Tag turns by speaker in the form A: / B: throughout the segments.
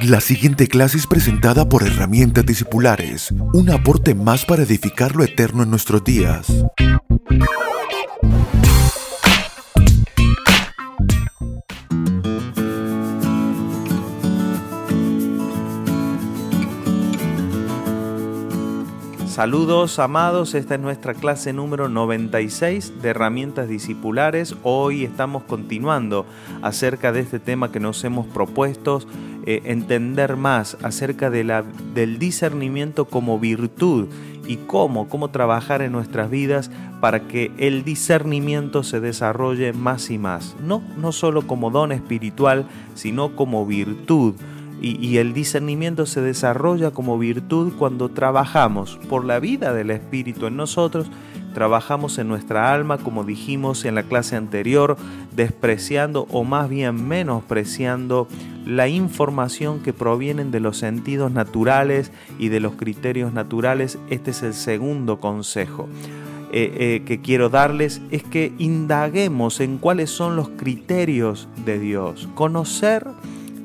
A: La siguiente clase es presentada por Herramientas Discipulares, un aporte más para edificar lo eterno en nuestros días.
B: Saludos amados, esta es nuestra clase número 96 de herramientas discipulares. Hoy estamos continuando acerca de este tema que nos hemos propuesto, eh, entender más acerca de la, del discernimiento como virtud y cómo, cómo trabajar en nuestras vidas para que el discernimiento se desarrolle más y más. No, no solo como don espiritual, sino como virtud y, el discernimiento se desarrolla como virtud cuando trabajamos por la vida del Espíritu en nosotros, trabajamos en nuestra alma, como dijimos en la clase anterior, despreciando o más bien menospreciando la información que provienen de los sentidos naturales y de los criterios naturales. Este es el segundo consejo. Eh, eh, que quiero darles es que indaguemos en cuáles son los criterios de Dios. Conocer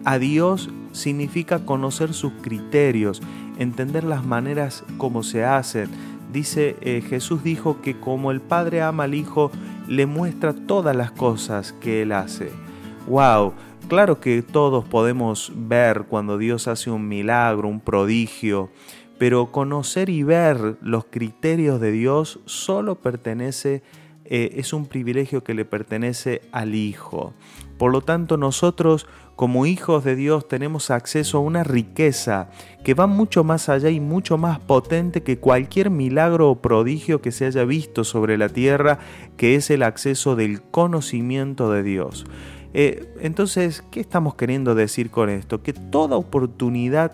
B: a Dios significa conocer sus criterios, entender las maneras como se hacen. Dice eh, Jesús dijo que como el Padre ama al Hijo, le muestra todas las cosas que Él hace. ¡Wow! Claro que todos podemos ver cuando Dios hace un milagro, un prodigio, pero conocer y ver los criterios de Dios solo pertenece, eh, es un privilegio que le pertenece al Hijo. Por lo tanto, nosotros como hijos de Dios tenemos acceso a una riqueza que va mucho más allá y mucho más potente que cualquier milagro o prodigio que se haya visto sobre la tierra, que es el acceso del conocimiento de Dios. Eh, entonces, ¿qué estamos queriendo decir con esto? Que toda oportunidad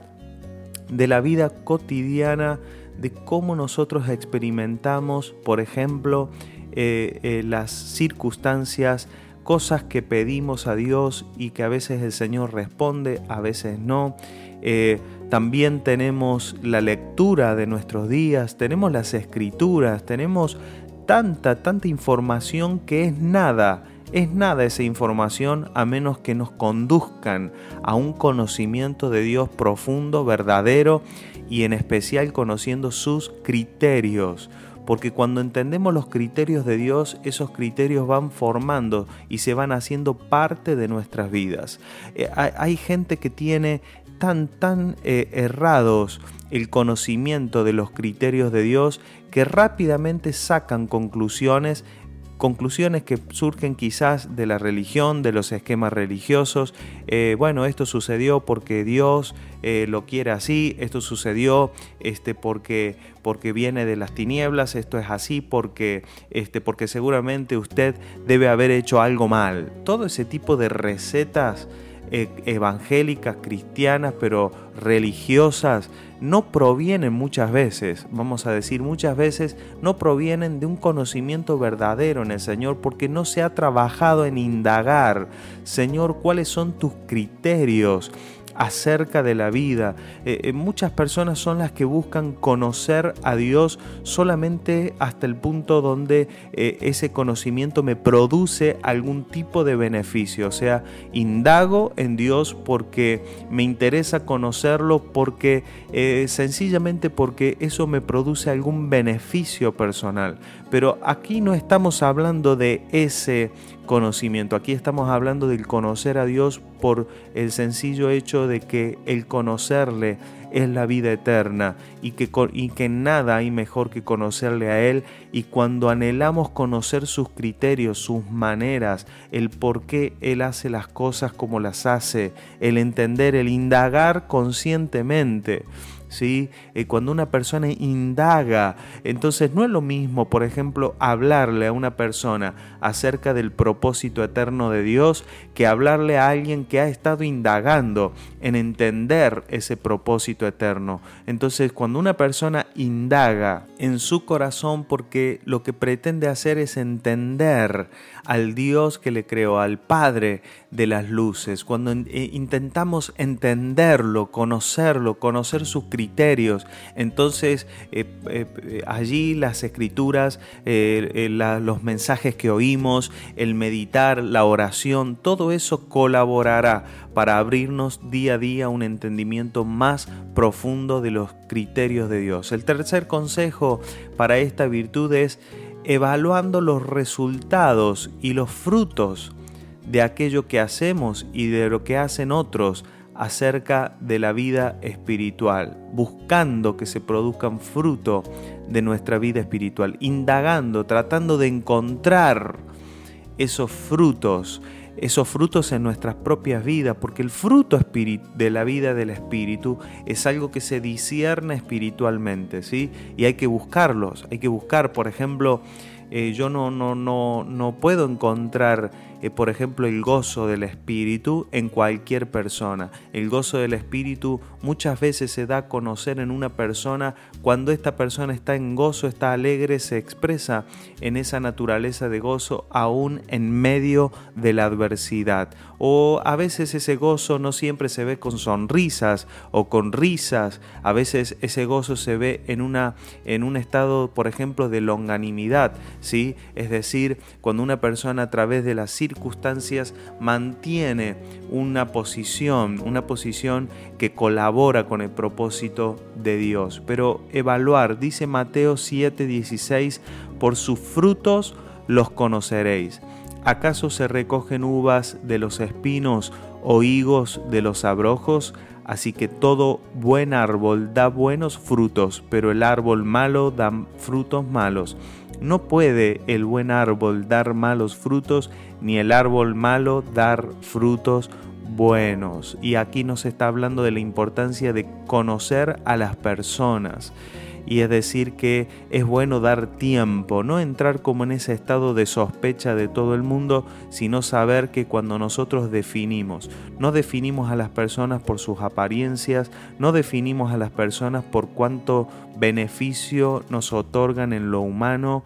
B: de la vida cotidiana, de cómo nosotros experimentamos, por ejemplo, eh, eh, las circunstancias cosas que pedimos a Dios y que a veces el Señor responde, a veces no. Eh, también tenemos la lectura de nuestros días, tenemos las escrituras, tenemos tanta, tanta información que es nada, es nada esa información a menos que nos conduzcan a un conocimiento de Dios profundo, verdadero y en especial conociendo sus criterios porque cuando entendemos los criterios de Dios, esos criterios van formando y se van haciendo parte de nuestras vidas. Eh, hay, gente que tiene tan, tan eh, errados el conocimiento de los criterios de Dios que rápidamente sacan conclusiones conclusiones que surgen quizás de la religión, de los esquemas religiosos. Eh, bueno, esto sucedió porque Dios eh, lo quiere así, esto sucedió este, porque, porque viene de las tinieblas, esto es así porque, este, porque seguramente usted debe haber hecho algo mal. Todo ese tipo de recetas eh, evangélicas, cristianas, pero religiosas, no provienen muchas veces, vamos a decir muchas veces, no provienen de un conocimiento verdadero en el Señor porque no se ha trabajado en indagar, Señor, cuáles son tus criterios acerca de la vida. Eh, eh, muchas personas son las que buscan conocer a Dios solamente hasta el punto donde eh, ese conocimiento me produce algún tipo de beneficio. O sea, indago en Dios porque me interesa conocerlo, porque sencillamente porque eso me produce algún beneficio personal. Pero aquí no estamos hablando de ese conocimiento. Aquí estamos hablando del conocer a Dios por el sencillo hecho de que el conocerle es la vida eterna y que, y que nada hay mejor que conocerle a Él y cuando anhelamos conocer sus criterios, sus maneras, el por qué Él hace las cosas como las hace, el entender, el indagar conscientemente, ¿sí? Eh, cuando una persona indaga, entonces no es lo mismo, por ejemplo, hablarle a una persona acerca del propósito eterno de Dios que hablarle a alguien que ha estado indagando en entender ese propósito eterno. Entonces, cuando una persona indaga en su corazón porque lo que pretende hacer es entender al Dios que le creó, al Padre de las luces, cuando eh, intentamos entenderlo, conocerlo, conocer sus criterios, entonces eh, eh, allí las escrituras, los mensajes que oímos, el meditar, la oración, todo eso colaborará para abrirnos día a día un entendimiento más profundo de los criterios de Dios. El tercer consejo para esta virtud es evaluando los resultados y los frutos de aquello que hacemos y de lo que hacen otros acerca de la vida espiritual, buscando que se produzcan fruto de nuestra vida espiritual, indagando, tratando de encontrar esos frutos, esos frutos en nuestras propias vidas, porque el fruto de la vida del espíritu es algo que se discierne espiritualmente, ¿sí? Y hay que buscarlos, hay que buscar, por ejemplo, eh, yo no, no, no, no puedo encontrar por ejemplo, el gozo del Espíritu en cualquier persona. El gozo del Espíritu muchas veces se da a conocer en una persona cuando esta persona está en gozo, está alegre, se expresa en esa naturaleza de gozo aún en medio de la adversidad. O a veces ese gozo no siempre se ve con sonrisas o con risas, a veces ese gozo se ve en, una, en un estado, por ejemplo, de longanimidad, ¿sí? Es decir, cuando una persona a través de la circunstancias circunstancias mantiene una posición, una posición que colabora con el propósito de Dios. Pero evaluar, dice Mateo 7:16, por sus frutos los conoceréis. ¿Acaso se recogen uvas de los espinos o higos de los abrojos? Así que todo buen árbol da buenos frutos, pero el árbol malo da frutos malos. No puede el buen árbol dar malos frutos, ni el árbol malo dar frutos buenos. Y aquí nos está hablando de la importancia de conocer a las personas y es decir que es bueno dar tiempo, no entrar como en ese estado de sospecha de todo el mundo, sino saber que cuando nosotros definimos, no definimos a las personas por sus apariencias, no definimos a las personas por cuánto beneficio nos otorgan en lo humano,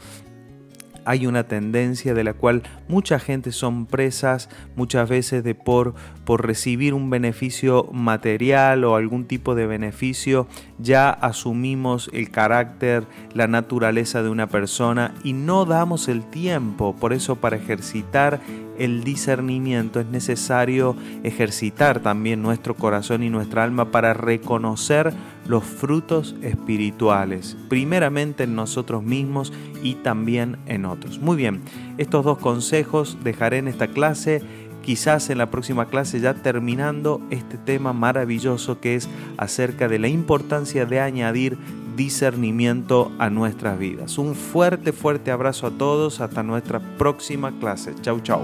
B: hay una tendencia de la cual mucha gente son presas muchas veces de por, por recibir un beneficio material o algún tipo de beneficio, ya asumimos el carácter, la naturaleza de una persona y no damos el tiempo. Por eso para ejercitar el discernimiento es necesario ejercitar también nuestro corazón y nuestra alma para reconocer los frutos espirituales, primeramente en nosotros mismos y también en otros. Muy bien, estos dos consejos dejaré en esta clase quizás en la próxima clase ya terminando este tema maravilloso que es acerca de la importancia de añadir discernimiento a nuestras vidas. Un fuerte, fuerte abrazo a todos. Hasta nuestra próxima clase. Chau, chau.